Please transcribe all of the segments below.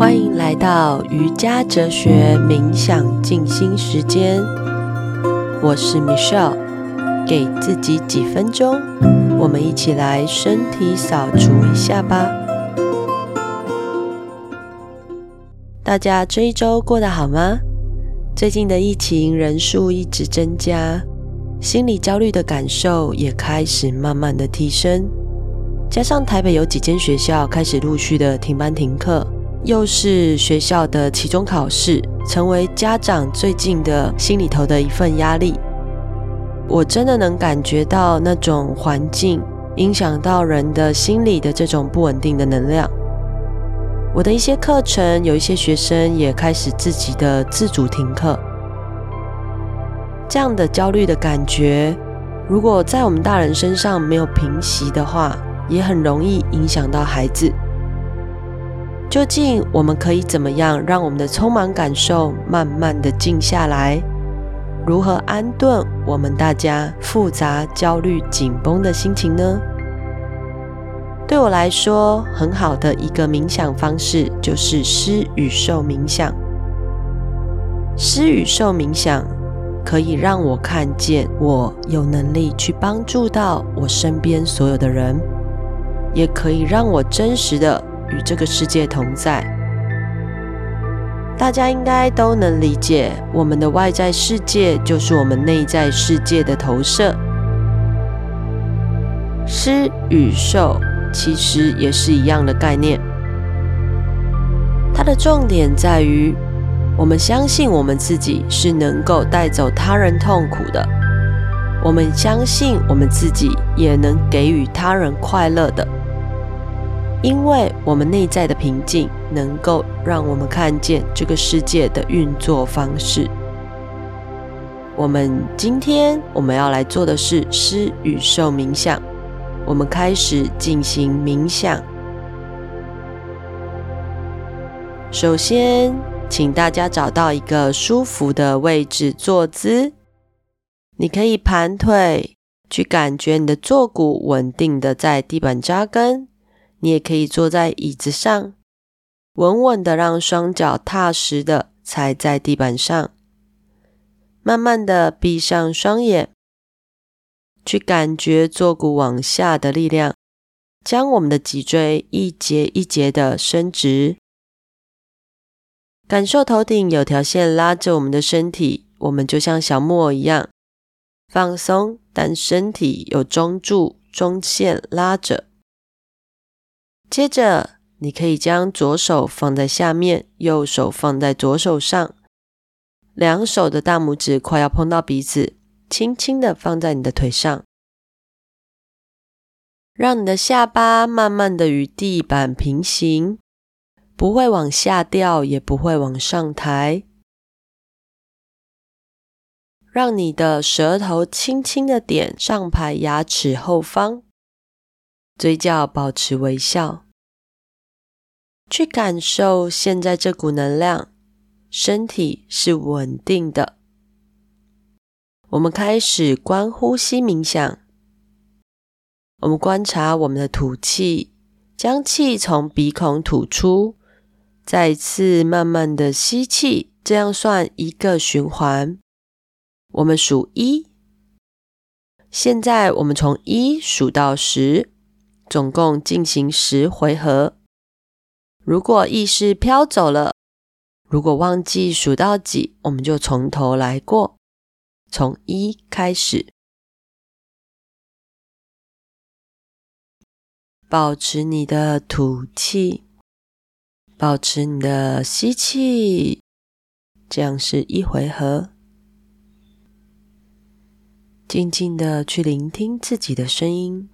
欢迎来到瑜伽哲学冥想静心时间，我是 Michelle，给自己几分钟，我们一起来身体扫除一下吧。大家这一周过得好吗？最近的疫情人数一直增加，心理焦虑的感受也开始慢慢的提升。加上台北有几间学校开始陆续的停班停课，又是学校的期中考试，成为家长最近的心里头的一份压力。我真的能感觉到那种环境影响到人的心理的这种不稳定的能量。我的一些课程，有一些学生也开始自己的自主停课。这样的焦虑的感觉，如果在我们大人身上没有平息的话，也很容易影响到孩子。究竟我们可以怎么样让我们的匆忙感受慢慢的静下来？如何安顿我们大家复杂、焦虑、紧绷的心情呢？对我来说，很好的一个冥想方式就是施与受冥想。施与受冥想可以让我看见，我有能力去帮助到我身边所有的人。也可以让我真实的与这个世界同在。大家应该都能理解，我们的外在世界就是我们内在世界的投射。施与受其实也是一样的概念。它的重点在于，我们相信我们自己是能够带走他人痛苦的，我们相信我们自己也能给予他人快乐的。因为我们内在的平静，能够让我们看见这个世界的运作方式。我们今天我们要来做的是施与受冥想。我们开始进行冥想。首先，请大家找到一个舒服的位置坐姿。你可以盘腿，去感觉你的坐骨稳定的在地板扎根。你也可以坐在椅子上，稳稳的让双脚踏实的踩在地板上，慢慢的闭上双眼，去感觉坐骨往下的力量，将我们的脊椎一节一节的伸直，感受头顶有条线拉着我们的身体，我们就像小木偶一样放松，但身体有中柱中线拉着。接着，你可以将左手放在下面，右手放在左手上，两手的大拇指快要碰到鼻子，轻轻的放在你的腿上，让你的下巴慢慢的与地板平行，不会往下掉，也不会往上抬，让你的舌头轻轻的点上排牙齿后方。嘴角保持微笑，去感受现在这股能量，身体是稳定的。我们开始观呼吸冥想，我们观察我们的吐气，将气从鼻孔吐出，再次慢慢的吸气，这样算一个循环。我们数一，现在我们从一数到十。总共进行十回合。如果意识飘走了，如果忘记数到几，我们就从头来过，从一开始。保持你的吐气，保持你的吸气，这样是一回合。静静的去聆听自己的声音。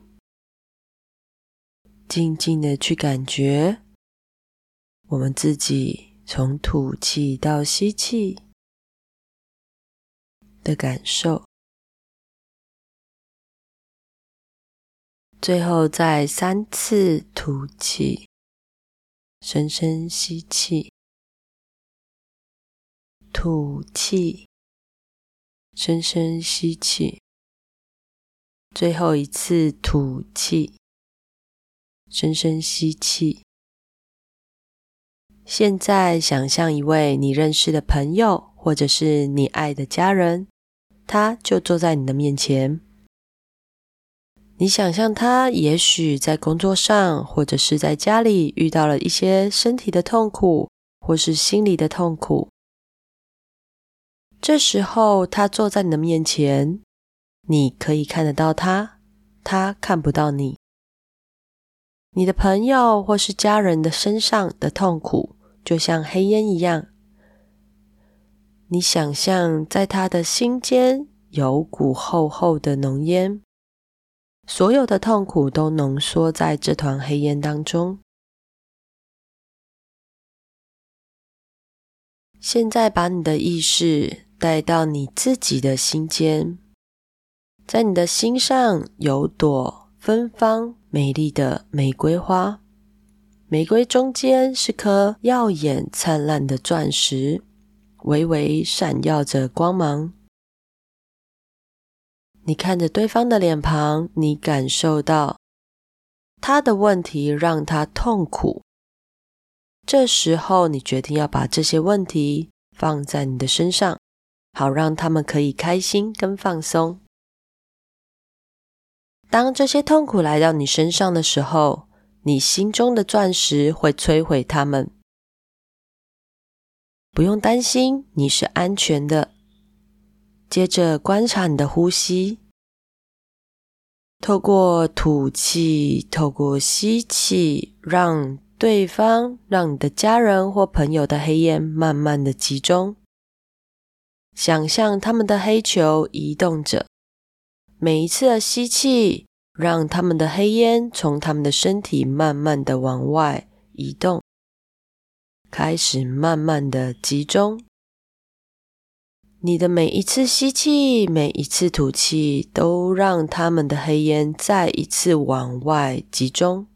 静静的去感觉我们自己从吐气到吸气的感受，最后再三次吐气，深深吸气，吐气，深深吸气，最后一次吐气。深深吸气，现在想象一位你认识的朋友，或者是你爱的家人，他就坐在你的面前。你想象他也许在工作上，或者是在家里遇到了一些身体的痛苦，或是心理的痛苦。这时候他坐在你的面前，你可以看得到他，他看不到你。你的朋友或是家人的身上的痛苦，就像黑烟一样，你想象在他的心间有股厚厚的浓烟，所有的痛苦都浓缩在这团黑烟当中。现在把你的意识带到你自己的心间，在你的心上有朵芬芳美丽的玫瑰花。玫瑰中间是颗耀眼灿烂的钻石，微微闪耀着光芒。你看着对方的脸庞，你感受到他的问题让他痛苦。这时候，你决定要把这些问题放在你的身上，好让他们可以开心跟放松。当这些痛苦来到你身上的时候，你心中的钻石会摧毁它们，不用担心，你是安全的。接着观察你的呼吸，透过吐气，透过吸气，让对方、让你的家人或朋友的黑烟慢慢的集中。想象他们的黑球移动着，每一次的吸气。让他们的黑烟从他们的身体慢慢的往外移动，开始慢慢的集中。你的每一次吸气，每一次吐气，都让他们的黑烟再一次往外集中。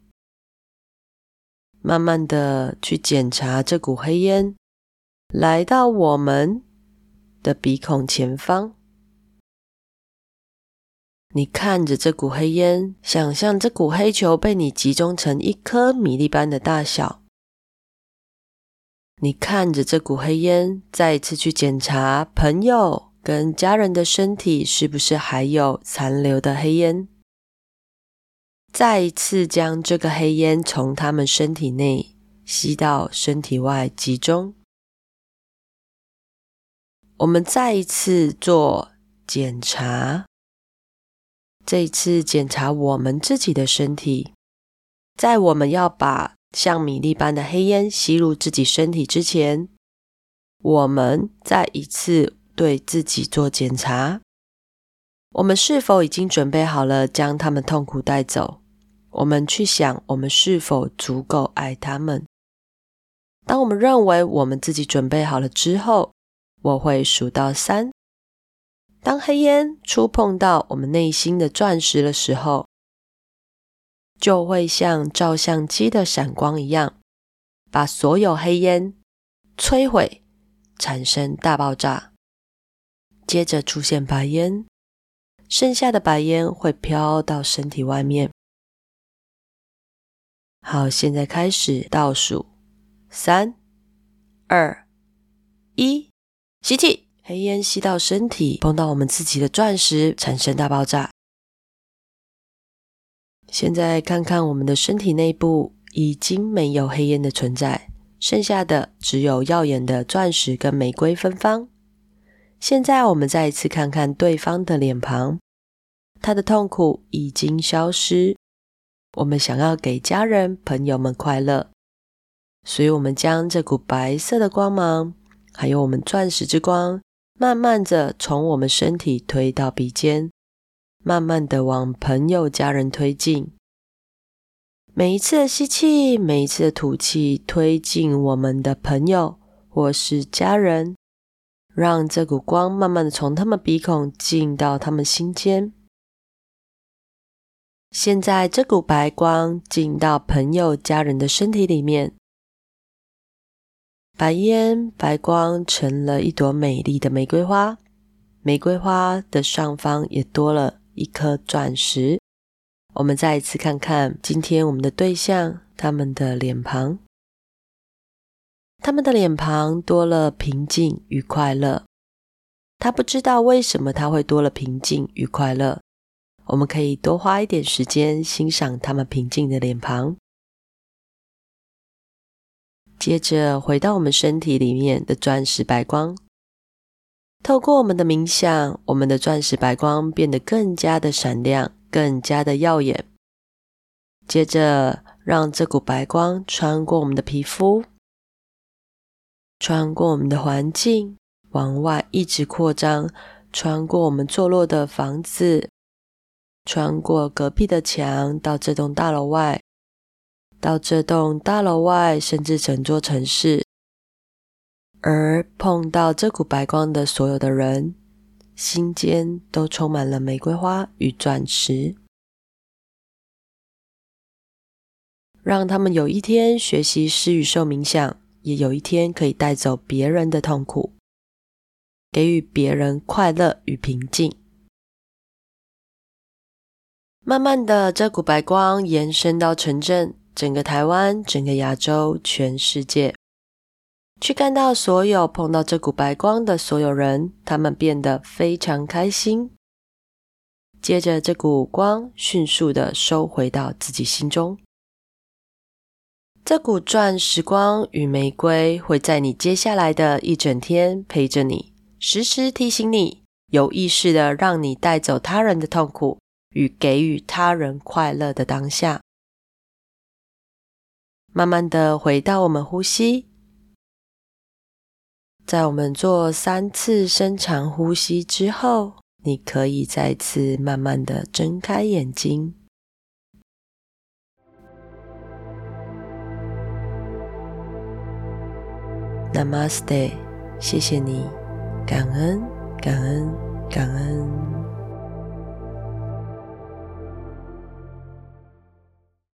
慢慢的去检查这股黑烟，来到我们的鼻孔前方。你看着这股黑烟，想象这股黑球被你集中成一颗米粒般的大小。你看着这股黑烟，再一次去检查朋友跟家人的身体是不是还有残留的黑烟。再一次将这个黑烟从他们身体内吸到身体外集中。我们再一次做检查。这一次检查我们自己的身体，在我们要把像米粒般的黑烟吸入自己身体之前，我们再一次对自己做检查：我们是否已经准备好了将他们痛苦带走？我们去想，我们是否足够爱他们？当我们认为我们自己准备好了之后，我会数到三。当黑烟触碰到我们内心的钻石的时候，就会像照相机的闪光一样，把所有黑烟摧毁，产生大爆炸。接着出现白烟，剩下的白烟会飘到身体外面。好，现在开始倒数，三、二、一，吸气。黑烟吸到身体，碰到我们自己的钻石，产生大爆炸。现在看看我们的身体内部，已经没有黑烟的存在，剩下的只有耀眼的钻石跟玫瑰芬芳。现在我们再一次看看对方的脸庞，他的痛苦已经消失。我们想要给家人朋友们快乐，所以我们将这股白色的光芒，还有我们钻石之光。慢慢的从我们身体推到鼻尖，慢慢的往朋友、家人推进。每一次的吸气，每一次的吐气，推进我们的朋友或是家人，让这股光慢慢的从他们鼻孔进到他们心间。现在这股白光进到朋友、家人的身体里面。白烟、白光成了一朵美丽的玫瑰花，玫瑰花的上方也多了一颗钻石。我们再一次看看今天我们的对象，他们的脸庞。他们的脸庞多了平静与快乐。他不知道为什么他会多了平静与快乐。我们可以多花一点时间欣赏他们平静的脸庞。接着回到我们身体里面的钻石白光，透过我们的冥想，我们的钻石白光变得更加的闪亮，更加的耀眼。接着，让这股白光穿过我们的皮肤，穿过我们的环境，往外一直扩张，穿过我们坐落的房子，穿过隔壁的墙，到这栋大楼外。到这栋大楼外，甚至整座城市，而碰到这股白光的所有的人，心间都充满了玫瑰花与钻石，让他们有一天学习施与受冥想，也有一天可以带走别人的痛苦，给予别人快乐与平静。慢慢的，这股白光延伸到城镇。整个台湾，整个亚洲，全世界，去看到所有碰到这股白光的所有人，他们变得非常开心。接着，这股光迅速的收回到自己心中。这股钻石光与玫瑰会在你接下来的一整天陪着你，时时提醒你，有意识的让你带走他人的痛苦与给予他人快乐的当下。慢慢的回到我们呼吸，在我们做三次深长呼吸之后，你可以再次慢慢的睁开眼睛。Namaste，谢谢你，感恩，感恩，感恩。